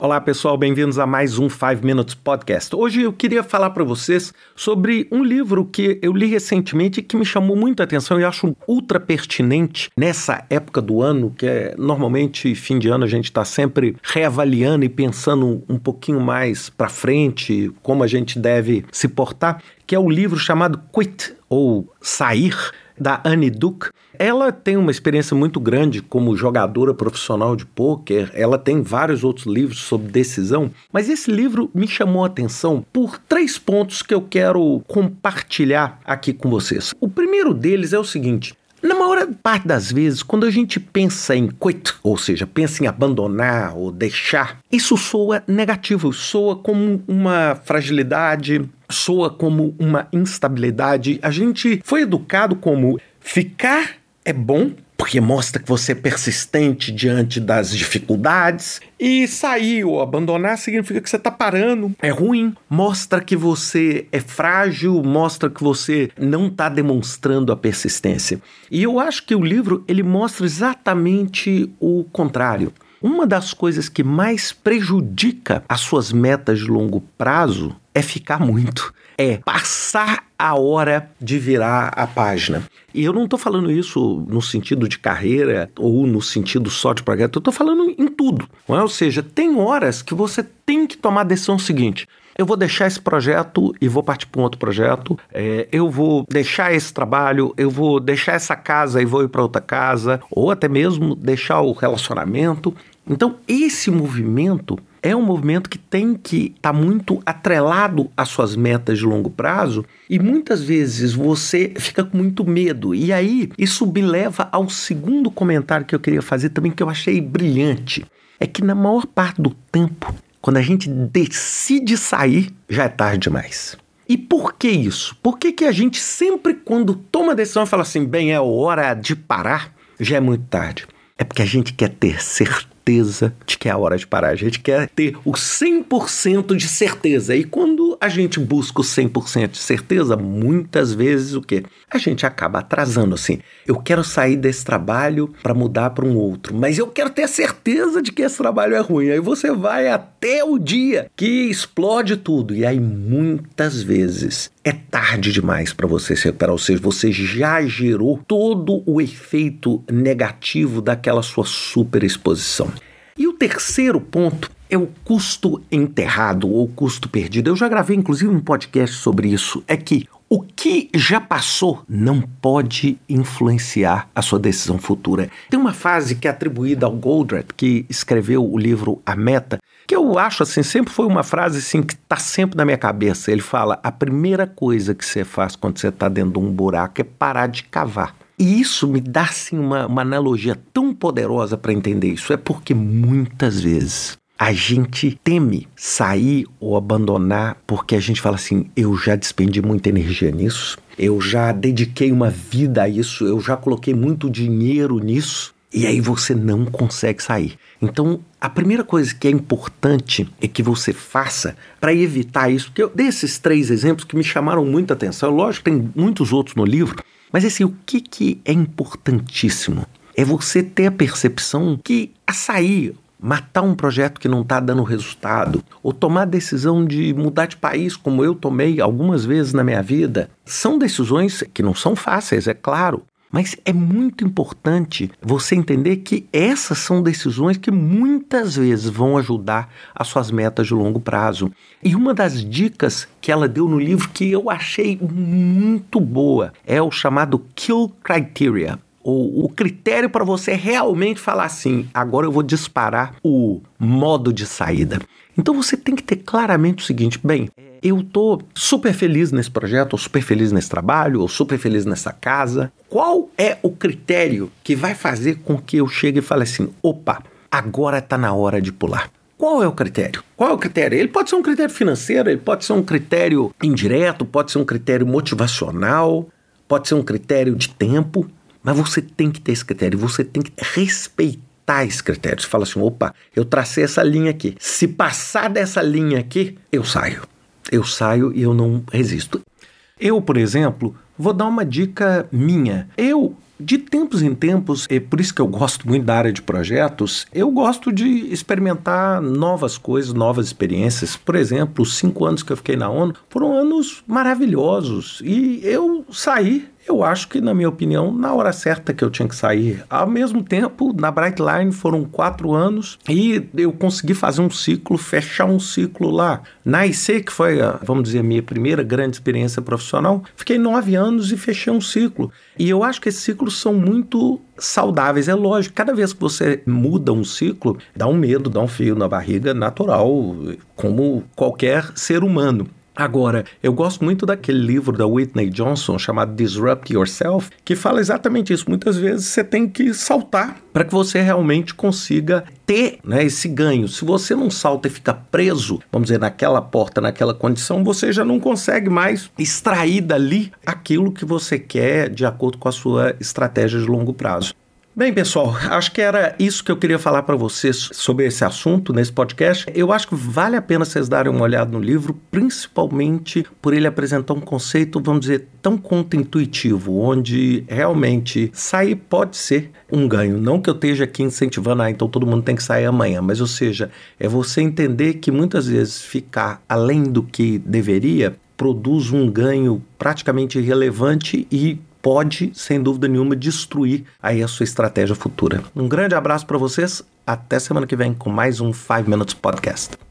Olá pessoal, bem-vindos a mais um 5 Minutes Podcast. Hoje eu queria falar para vocês sobre um livro que eu li recentemente que me chamou muita atenção e acho ultra pertinente nessa época do ano, que é normalmente fim de ano a gente está sempre reavaliando e pensando um pouquinho mais para frente como a gente deve se portar, que é o livro chamado Quit ou Sair da Annie Duke. Ela tem uma experiência muito grande como jogadora profissional de pôquer, ela tem vários outros livros sobre decisão, mas esse livro me chamou a atenção por três pontos que eu quero compartilhar aqui com vocês. O primeiro deles é o seguinte: na maior parte das vezes, quando a gente pensa em quit, ou seja, pensa em abandonar ou deixar, isso soa negativo, soa como uma fragilidade, soa como uma instabilidade. A gente foi educado como ficar é bom, porque mostra que você é persistente diante das dificuldades. E sair ou abandonar significa que você está parando, é ruim, mostra que você é frágil, mostra que você não está demonstrando a persistência. E eu acho que o livro ele mostra exatamente o contrário. Uma das coisas que mais prejudica as suas metas de longo prazo é ficar muito, é passar a hora de virar a página. E eu não estou falando isso no sentido de carreira ou no sentido só de projeto, eu estou falando em tudo. É? Ou seja, tem horas que você tem que tomar a decisão seguinte. Eu vou deixar esse projeto e vou partir para um outro projeto. É, eu vou deixar esse trabalho, eu vou deixar essa casa e vou ir para outra casa, ou até mesmo deixar o relacionamento. Então, esse movimento é um movimento que tem que estar tá muito atrelado às suas metas de longo prazo e muitas vezes você fica com muito medo. E aí, isso me leva ao segundo comentário que eu queria fazer também, que eu achei brilhante. É que na maior parte do tempo, quando a gente decide sair, já é tarde demais. E por que isso? Por que, que a gente sempre, quando toma a decisão, fala assim, bem, é hora de parar, já é muito tarde? É porque a gente quer ter certeza certeza de que é a hora de parar. A gente quer ter o 100% de certeza. E quando a gente busca o 100% de certeza, muitas vezes o quê? A gente acaba atrasando assim. Eu quero sair desse trabalho para mudar para um outro, mas eu quero ter certeza de que esse trabalho é ruim. Aí você vai até o dia que explode tudo. E aí muitas vezes é tarde demais para você se recuperar, ou seja, você já gerou todo o efeito negativo daquela sua superexposição. E o terceiro ponto é o custo enterrado ou custo perdido. Eu já gravei inclusive um podcast sobre isso. É que o que já passou não pode influenciar a sua decisão futura. Tem uma frase que é atribuída ao Goldratt, que escreveu o livro A Meta, que eu acho assim, sempre foi uma frase assim que está sempre na minha cabeça. Ele fala: a primeira coisa que você faz quando você está dentro de um buraco é parar de cavar. E isso me dá assim, uma, uma analogia tão poderosa para entender isso. É porque muitas vezes a gente teme sair ou abandonar porque a gente fala assim: eu já despendi muita energia nisso, eu já dediquei uma vida a isso, eu já coloquei muito dinheiro nisso. E aí você não consegue sair. Então, a primeira coisa que é importante é que você faça para evitar isso, porque eu dei esses três exemplos que me chamaram muita atenção. Lógico, tem muitos outros no livro, mas assim, o que, que é importantíssimo? É você ter a percepção que a sair, matar um projeto que não está dando resultado, ou tomar a decisão de mudar de país, como eu tomei algumas vezes na minha vida, são decisões que não são fáceis, é claro, mas é muito importante você entender que essas são decisões que muitas vezes vão ajudar as suas metas de longo prazo. E uma das dicas que ela deu no livro que eu achei muito boa é o chamado Kill Criteria. Ou o critério para você realmente falar assim: agora eu vou disparar o modo de saída. Então você tem que ter claramente o seguinte: bem, eu tô super feliz nesse projeto, ou super feliz nesse trabalho, ou super feliz nessa casa. Qual é o critério que vai fazer com que eu chegue e fale assim: opa, agora está na hora de pular? Qual é o critério? Qual é o critério? Ele pode ser um critério financeiro, ele pode ser um critério indireto, pode ser um critério motivacional, pode ser um critério de tempo, mas você tem que ter esse critério, você tem que respeitar esse critério. Você fala assim: opa, eu tracei essa linha aqui. Se passar dessa linha aqui, eu saio eu saio e eu não resisto. Eu, por exemplo, vou dar uma dica minha. Eu de tempos em tempos, é por isso que eu gosto muito da área de projetos, eu gosto de experimentar novas coisas, novas experiências. Por exemplo, os cinco anos que eu fiquei na ONU foram anos maravilhosos e eu saí eu acho que, na minha opinião, na hora certa que eu tinha que sair. Ao mesmo tempo, na Brightline foram quatro anos e eu consegui fazer um ciclo, fechar um ciclo lá. Na IC, que foi, vamos dizer, a minha primeira grande experiência profissional, fiquei nove anos e fechei um ciclo. E eu acho que esses ciclos são muito saudáveis. É lógico, cada vez que você muda um ciclo, dá um medo, dá um fio na barriga natural, como qualquer ser humano. Agora, eu gosto muito daquele livro da Whitney Johnson chamado Disrupt Yourself, que fala exatamente isso. Muitas vezes você tem que saltar para que você realmente consiga ter né, esse ganho. Se você não salta e fica preso, vamos dizer, naquela porta, naquela condição, você já não consegue mais extrair dali aquilo que você quer de acordo com a sua estratégia de longo prazo. Bem, pessoal, acho que era isso que eu queria falar para vocês sobre esse assunto nesse podcast. Eu acho que vale a pena vocês darem uma olhada no livro, principalmente por ele apresentar um conceito, vamos dizer, tão contra-intuitivo, onde realmente sair pode ser um ganho. Não que eu esteja aqui incentivando, ah, então todo mundo tem que sair amanhã, mas ou seja, é você entender que muitas vezes ficar além do que deveria produz um ganho praticamente irrelevante e pode, sem dúvida nenhuma, destruir aí a sua estratégia futura. Um grande abraço para vocês, até semana que vem com mais um 5 Minutes Podcast.